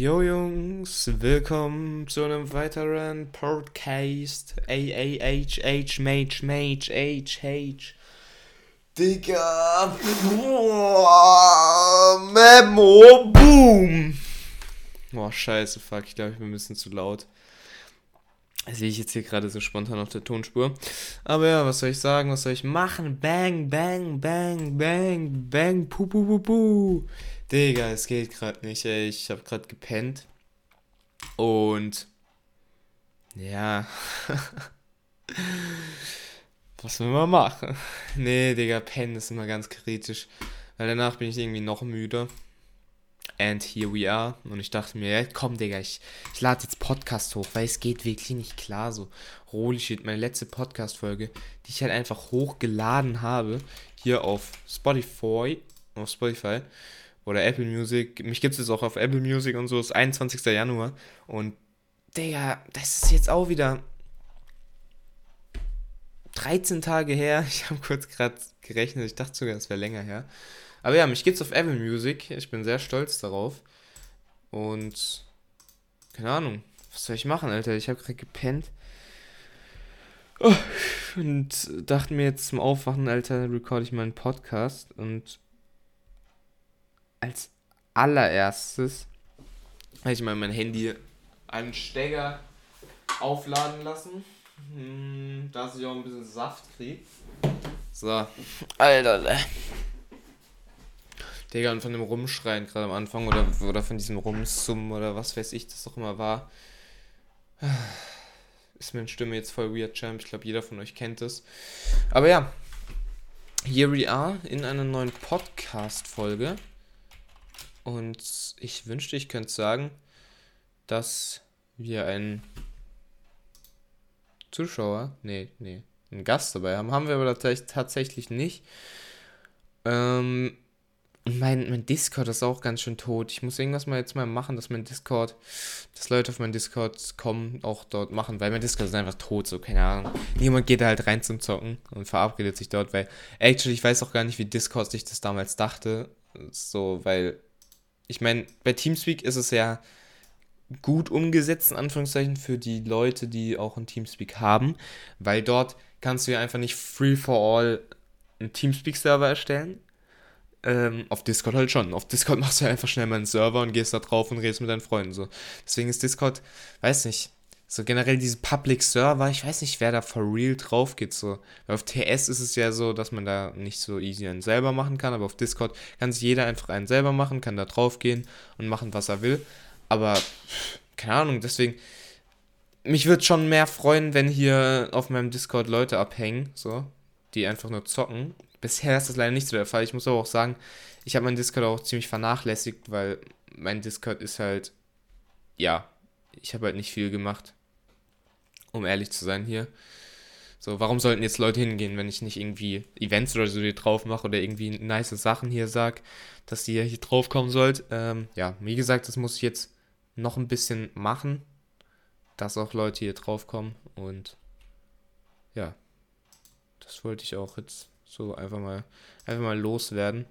Jo Jungs, willkommen zu einem weiteren Podcast. A-A-H-H, Mage, Mage, H-H. Digga. Memo, boom. Boah, scheiße, fuck, ich glaube, ich bin ein bisschen zu laut. Sehe ich jetzt hier gerade so spontan auf der Tonspur. Aber ja, was soll ich sagen, was soll ich machen? Bang, bang, bang, bang, bang, pu, pu, pu, pu. Digga, es geht gerade nicht, ey. Ich habe gerade gepennt. Und ja. Was will man machen? Nee, Digga, pennen ist immer ganz kritisch. Weil danach bin ich irgendwie noch müde. And here we are. Und ich dachte mir, komm, Digga, ich, ich lade jetzt Podcast hoch, weil es geht wirklich nicht klar so. Holy shit, meine letzte Podcast-Folge, die ich halt einfach hochgeladen habe, hier auf Spotify, auf Spotify, oder Apple Music. Mich gibt es jetzt auch auf Apple Music und so, ist 21. Januar. Und, Digga, das ist jetzt auch wieder 13 Tage her. Ich habe kurz gerade gerechnet, ich dachte sogar, es wäre länger her. Aber ja, mich gibt's auf Apple Music. Ich bin sehr stolz darauf. Und keine Ahnung, was soll ich machen, Alter? Ich habe gerade gepennt. Und dachte mir jetzt zum Aufwachen, Alter, recorde ich meinen Podcast. Und als allererstes habe ich mal mein Handy einen Stecker aufladen lassen, hm, dass ich auch ein bisschen Saft kriege. So, Alter. Digga, und von dem Rumschreien gerade am Anfang oder, oder von diesem Rumsummen oder was weiß ich, das auch immer war, ist meine Stimme jetzt voll weird, Champ. Ich glaube, jeder von euch kennt es. Aber ja, here we are in einer neuen Podcast-Folge. Und ich wünschte, ich könnte sagen, dass wir einen Zuschauer, nee, nee, einen Gast dabei haben. Haben wir aber tatsächlich nicht. Ähm, mein, mein Discord ist auch ganz schön tot. Ich muss irgendwas mal jetzt mal machen, dass mein Discord, dass Leute auf mein Discord kommen, auch dort machen, weil mein Discord ist einfach tot, so, keine Ahnung. Niemand geht da halt rein zum Zocken und verabredet sich dort, weil, actually, ich weiß auch gar nicht, wie Discord sich das damals dachte. So, weil ich meine, bei Teamspeak ist es ja gut umgesetzt, in Anführungszeichen, für die Leute, die auch ein Teamspeak haben, weil dort kannst du ja einfach nicht free for all einen Teamspeak-Server erstellen. Ähm, auf Discord halt schon. Auf Discord machst du einfach schnell mal einen Server und gehst da drauf und redest mit deinen Freunden so. Deswegen ist Discord, weiß nicht, so generell diese Public Server, ich weiß nicht, wer da for real drauf geht. So. Weil auf TS ist es ja so, dass man da nicht so easy einen selber machen kann, aber auf Discord kann sich jeder einfach einen selber machen, kann da drauf gehen und machen, was er will. Aber, keine Ahnung, deswegen, mich würde schon mehr freuen, wenn hier auf meinem Discord Leute abhängen, so, die einfach nur zocken. Bisher ist das leider nicht so der Fall. Ich muss aber auch sagen, ich habe meinen Discord auch ziemlich vernachlässigt, weil mein Discord ist halt, ja, ich habe halt nicht viel gemacht um ehrlich zu sein hier. So, warum sollten jetzt Leute hingehen, wenn ich nicht irgendwie Events oder so hier drauf mache oder irgendwie nice Sachen hier sag, dass ihr hier drauf kommen sollt? Ähm, ja, wie gesagt, das muss ich jetzt noch ein bisschen machen, dass auch Leute hier drauf kommen und ja, das wollte ich auch jetzt so einfach mal, einfach mal loswerden.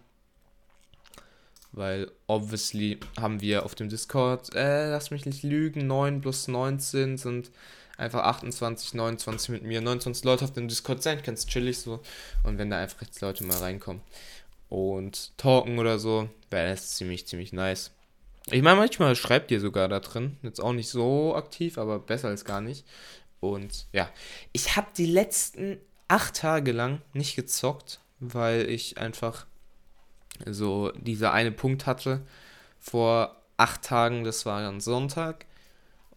Weil obviously haben wir auf dem Discord, äh, lass mich nicht lügen, 9 plus 19 sind einfach 28, 29 mit mir, 29 Leute auf dem Discord sein, ganz chillig so. Und wenn da einfach jetzt Leute mal reinkommen und talken oder so, wäre das ziemlich, ziemlich nice. Ich meine, manchmal schreibt ihr sogar da drin. Jetzt auch nicht so aktiv, aber besser als gar nicht. Und ja, ich habe die letzten acht Tage lang nicht gezockt, weil ich einfach so dieser eine Punkt hatte vor acht Tagen, das war dann Sonntag.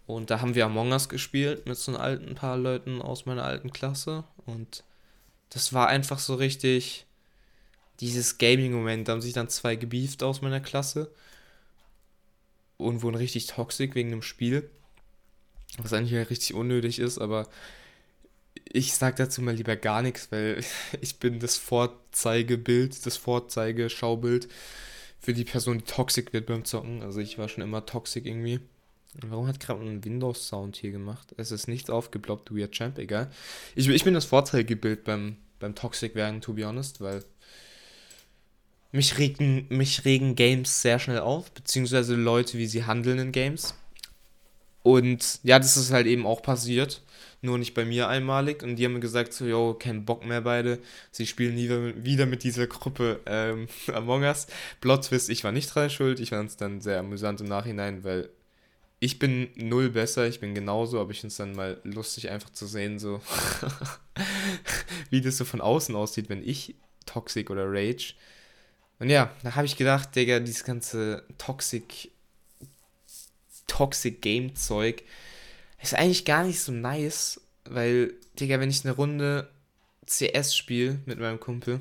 Und da haben wir Among Us gespielt mit so einem alten paar Leuten aus meiner alten Klasse. Und das war einfach so richtig dieses Gaming-Moment. Da haben sich dann zwei gebieft aus meiner Klasse und wurden richtig toxisch wegen dem Spiel. Was eigentlich richtig unnötig ist, aber ich sag dazu mal lieber gar nichts, weil ich bin das Vorzeigebild, das Vorzeigeschaubild für die Person, die toxisch wird beim Zocken. Also ich war schon immer toxisch irgendwie. Warum hat gerade ein Windows-Sound hier gemacht? Es ist nichts aufgeploppt, Weird Champ, egal. Ich, ich bin das Vorzeigebild beim, beim Toxic werden, to be honest, weil mich regen, mich regen Games sehr schnell auf, beziehungsweise Leute, wie sie handeln in Games. Und ja, das ist halt eben auch passiert. Nur nicht bei mir einmalig. Und die haben mir gesagt, so, yo, kein Bock mehr beide. Sie spielen nie wieder mit dieser Gruppe ähm, Among Us. Plot Twist, ich war nicht dran schuld. Ich fand es dann sehr amüsant im Nachhinein, weil ich bin null besser, ich bin genauso, aber ich finde es dann mal lustig, einfach zu sehen, so wie das so von außen aussieht, wenn ich Toxic oder Rage. Und ja, da habe ich gedacht, Digga, dieses ganze Toxic, Toxic Game Zeug ist eigentlich gar nicht so nice, weil, Digga, wenn ich eine Runde CS spiele mit meinem Kumpel,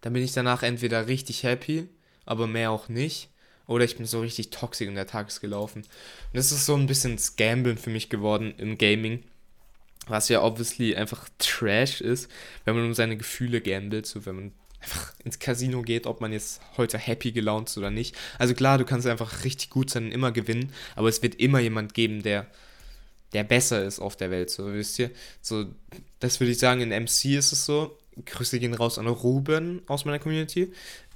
dann bin ich danach entweder richtig happy, aber mehr auch nicht. Oder ich bin so richtig toxisch und der Tag ist gelaufen. Und das ist so ein bisschen das Gamblen für mich geworden im Gaming. Was ja obviously einfach Trash ist, wenn man um seine Gefühle gambelt, so wenn man einfach ins Casino geht, ob man jetzt heute happy gelaunt ist oder nicht. Also klar, du kannst einfach richtig gut sein und immer gewinnen, aber es wird immer jemand geben, der, der besser ist auf der Welt, so wisst ihr. So, das würde ich sagen, in MC ist es so. Grüße gehen raus an Ruben aus meiner Community.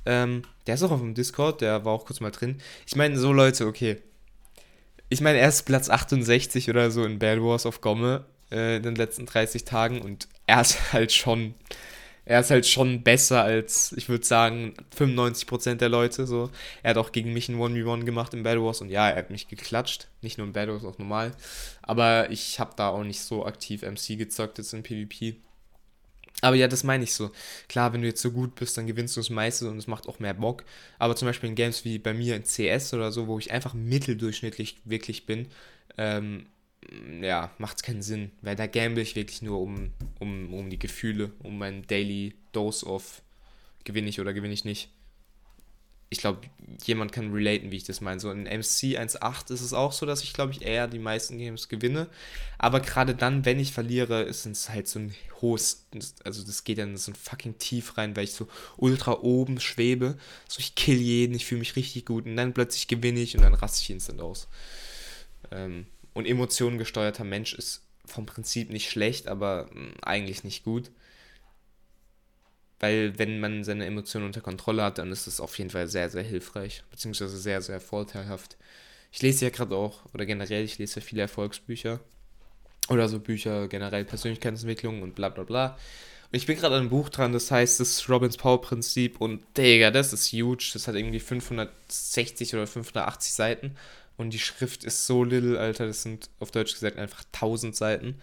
Ähm, der ist auch auf dem Discord, der war auch kurz mal drin. Ich meine, so Leute, okay. Ich meine, er ist Platz 68 oder so in Bad Wars of Gomme äh, in den letzten 30 Tagen und er ist halt schon, er ist halt schon besser als, ich würde sagen, 95% der Leute. So. Er hat auch gegen mich ein 1v1 gemacht in Bad Wars und ja, er hat mich geklatscht. Nicht nur in Bad Wars, auch normal. Aber ich habe da auch nicht so aktiv MC gezockt jetzt in PvP. Aber ja, das meine ich so. Klar, wenn du jetzt so gut bist, dann gewinnst du das meiste und es macht auch mehr Bock. Aber zum Beispiel in Games wie bei mir in CS oder so, wo ich einfach mitteldurchschnittlich wirklich bin, ähm, ja, macht es keinen Sinn. Weil da gamble ich wirklich nur um, um, um die Gefühle, um meinen Daily Dose of gewinne ich oder gewinne ich nicht ich glaube, jemand kann relaten, wie ich das meine. So in MC 1.8 ist es auch so, dass ich, glaube ich, eher die meisten Games gewinne. Aber gerade dann, wenn ich verliere, ist es halt so ein hohes, also das geht dann so ein fucking tief rein, weil ich so ultra oben schwebe. So, ich kill jeden, ich fühle mich richtig gut und dann plötzlich gewinne ich und dann raste ich instant aus. Ähm, und emotionengesteuerter Mensch ist vom Prinzip nicht schlecht, aber hm, eigentlich nicht gut weil wenn man seine Emotionen unter Kontrolle hat, dann ist es auf jeden Fall sehr, sehr hilfreich, beziehungsweise sehr, sehr vorteilhaft. Ich lese ja gerade auch, oder generell, ich lese ja viele Erfolgsbücher oder so Bücher generell Persönlichkeitsentwicklung und bla bla bla. Und ich bin gerade an einem Buch dran, das heißt das Robbins Power Prinzip und Digga, das ist huge. Das hat irgendwie 560 oder 580 Seiten und die Schrift ist so little, Alter, das sind auf Deutsch gesagt einfach 1000 Seiten.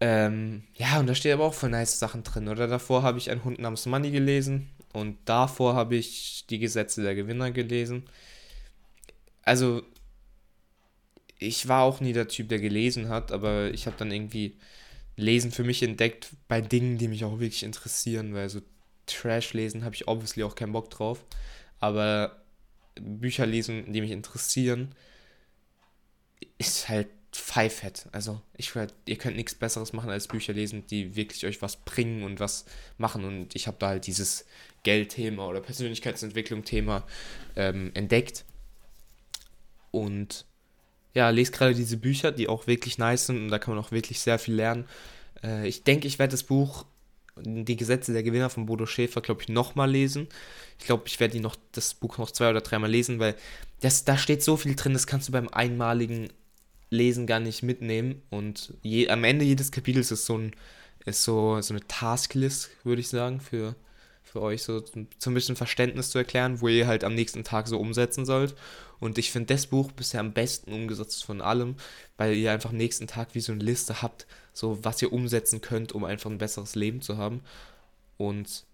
Ähm, ja, und da steht aber auch voll nice Sachen drin. Oder davor habe ich Ein Hund namens Money gelesen. Und davor habe ich Die Gesetze der Gewinner gelesen. Also, ich war auch nie der Typ, der gelesen hat, aber ich habe dann irgendwie Lesen für mich entdeckt bei Dingen, die mich auch wirklich interessieren, weil so Trash lesen habe ich obviously auch keinen Bock drauf. Aber Bücher lesen, die mich interessieren, ist halt Pfeifett. Also, ich ihr könnt nichts Besseres machen als Bücher lesen, die wirklich euch was bringen und was machen. Und ich habe da halt dieses Geldthema oder Persönlichkeitsentwicklung-Thema ähm, entdeckt. Und ja, lese gerade diese Bücher, die auch wirklich nice sind und da kann man auch wirklich sehr viel lernen. Äh, ich denke, ich werde das Buch Die Gesetze der Gewinner von Bodo Schäfer, glaube ich, nochmal lesen. Ich glaube, ich werde noch, das Buch noch zwei oder dreimal lesen, weil das, da steht so viel drin, das kannst du beim einmaligen Lesen gar nicht mitnehmen. Und je, am Ende jedes Kapitels ist so, ein, ist so, so eine Tasklist, würde ich sagen, für, für euch so, so ein bisschen Verständnis zu erklären, wo ihr halt am nächsten Tag so umsetzen sollt. Und ich finde das Buch bisher am besten umgesetzt von allem, weil ihr einfach nächsten Tag wie so eine Liste habt, so was ihr umsetzen könnt, um einfach ein besseres Leben zu haben. Und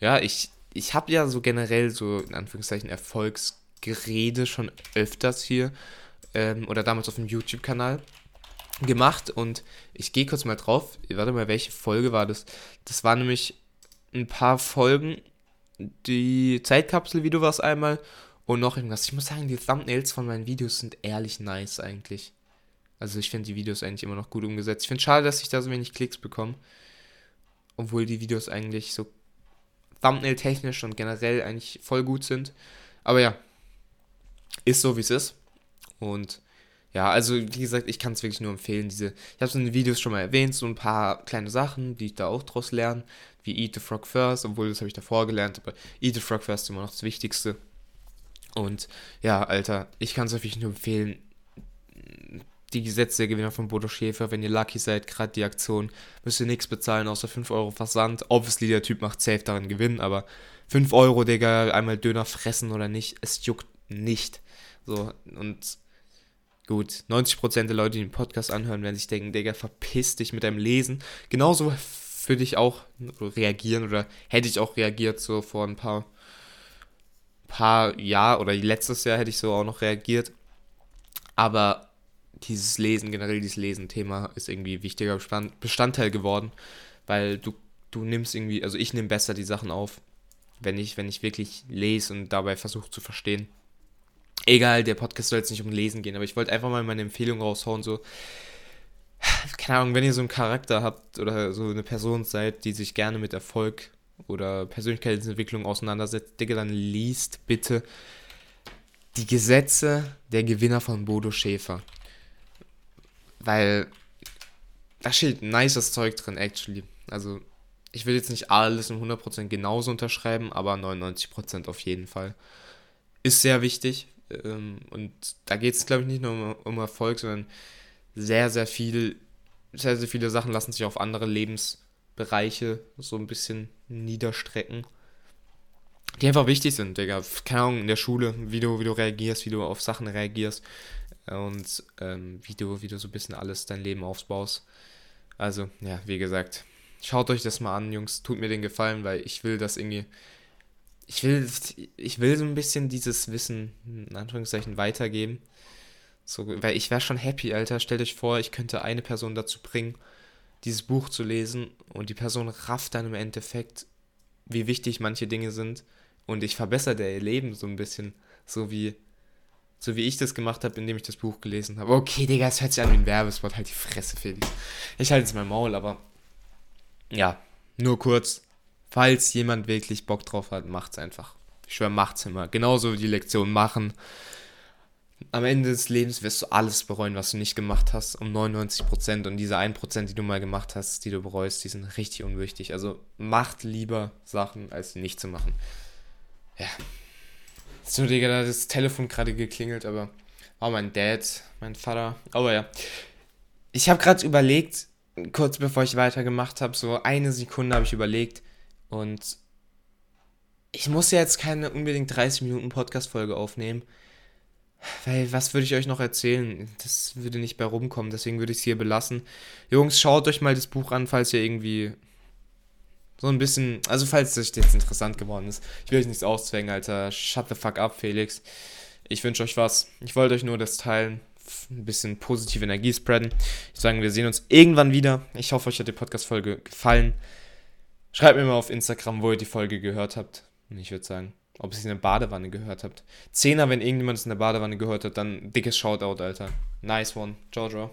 ja, ich, ich habe ja so generell so in Anführungszeichen Erfolgsgerede schon öfters hier ähm, oder damals auf dem YouTube-Kanal gemacht und ich gehe kurz mal drauf. Warte mal, welche Folge war das? Das war nämlich ein paar Folgen. Die Zeitkapsel-Video war es einmal und noch irgendwas. Ich muss sagen, die Thumbnails von meinen Videos sind ehrlich nice eigentlich. Also ich finde die Videos eigentlich immer noch gut umgesetzt. Ich finde schade, dass ich da so wenig Klicks bekomme. Obwohl die Videos eigentlich so Thumbnail-technisch und generell eigentlich voll gut sind. Aber ja, ist so wie es ist. Und ja, also wie gesagt, ich kann es wirklich nur empfehlen. Diese, ich habe es in den Videos schon mal erwähnt, so ein paar kleine Sachen, die ich da auch draus lerne, wie Eat the Frog First, obwohl das habe ich davor gelernt, aber Eat the Frog First ist immer noch das Wichtigste. Und ja, Alter, ich kann es wirklich nur empfehlen. Die Gesetze der Gewinner von Bodo Schäfer, wenn ihr lucky seid, gerade die Aktion, müsst ihr nichts bezahlen außer 5 Euro Versand. Obviously, der Typ macht safe daran Gewinn, aber 5 Euro, Digga, einmal Döner fressen oder nicht, es juckt nicht. So, und gut, 90% der Leute, die den Podcast anhören, werden sich denken, Digga, verpiss dich mit deinem Lesen. Genauso würde ich auch reagieren oder hätte ich auch reagiert so vor ein paar, paar Jahr oder letztes Jahr hätte ich so auch noch reagiert. Aber dieses Lesen, generell dieses Lesen-Thema ist irgendwie wichtiger Bestandteil geworden, weil du, du nimmst irgendwie, also ich nehme besser die Sachen auf, wenn ich, wenn ich wirklich lese und dabei versuche zu verstehen. Egal, der Podcast soll jetzt nicht um Lesen gehen, aber ich wollte einfach mal meine Empfehlung raushauen, so, keine Ahnung, wenn ihr so einen Charakter habt oder so eine Person seid, die sich gerne mit Erfolg oder Persönlichkeitsentwicklung auseinandersetzt, Digga, dann liest bitte die Gesetze der Gewinner von Bodo Schäfer. Weil da steht nices Zeug drin, actually. Also, ich will jetzt nicht alles um 100% genauso unterschreiben, aber 99% auf jeden Fall. Ist sehr wichtig. Ähm, und da geht es, glaube ich, nicht nur um, um Erfolg, sondern sehr, sehr viel, sehr, sehr viele Sachen lassen sich auf andere Lebensbereiche so ein bisschen niederstrecken. Die einfach wichtig sind, Digga. Keine Ahnung, in der Schule, wie du, wie du reagierst, wie du auf Sachen reagierst und ähm, wie, du, wie du so ein bisschen alles dein Leben aufbaust. Also, ja, wie gesagt, schaut euch das mal an, Jungs. Tut mir den Gefallen, weil ich will das irgendwie. Ich will, ich will so ein bisschen dieses Wissen, in Anführungszeichen, weitergeben. So, weil ich wäre schon happy, Alter. Stellt euch vor, ich könnte eine Person dazu bringen, dieses Buch zu lesen und die Person rafft dann im Endeffekt, wie wichtig manche Dinge sind und ich verbessere ihr Leben so ein bisschen, so wie so wie ich das gemacht habe, indem ich das Buch gelesen habe. Okay, Digga, es hört sich an wie ein Werbespot, halt die Fresse, Felix. Ich halte jetzt mein Maul, aber ja, nur kurz. Falls jemand wirklich Bock drauf hat, macht's einfach. Ich schwöre, macht's immer. Genauso wie die Lektion machen. Am Ende des Lebens wirst du alles bereuen, was du nicht gemacht hast, um 99%. Und diese 1%, die du mal gemacht hast, die du bereust, die sind richtig unwichtig. Also macht lieber Sachen, als sie nicht zu machen. Ja, so, Digga, da hat das Telefon gerade geklingelt, aber war oh, mein Dad, mein Vater. Aber ja. Ich habe gerade überlegt, kurz bevor ich weitergemacht habe, so eine Sekunde habe ich überlegt und ich muss ja jetzt keine unbedingt 30 Minuten Podcast-Folge aufnehmen. Weil, was würde ich euch noch erzählen? Das würde nicht bei rumkommen, deswegen würde ich es hier belassen. Jungs, schaut euch mal das Buch an, falls ihr irgendwie so ein bisschen, also falls es jetzt interessant geworden ist. Ich will euch nichts auszwängen, Alter. Shut the fuck up, Felix. Ich wünsche euch was. Ich wollte euch nur das teilen. Ein bisschen positive Energie spreaden. Ich sage, wir sehen uns irgendwann wieder. Ich hoffe, euch hat die Podcast-Folge gefallen. Schreibt mir mal auf Instagram, wo ihr die Folge gehört habt. Und ich würde sagen, ob ihr es in der Badewanne gehört habt. Zehner, wenn irgendjemand es in der Badewanne gehört hat, dann dickes Shoutout, Alter. Nice one. Ciao, ciao.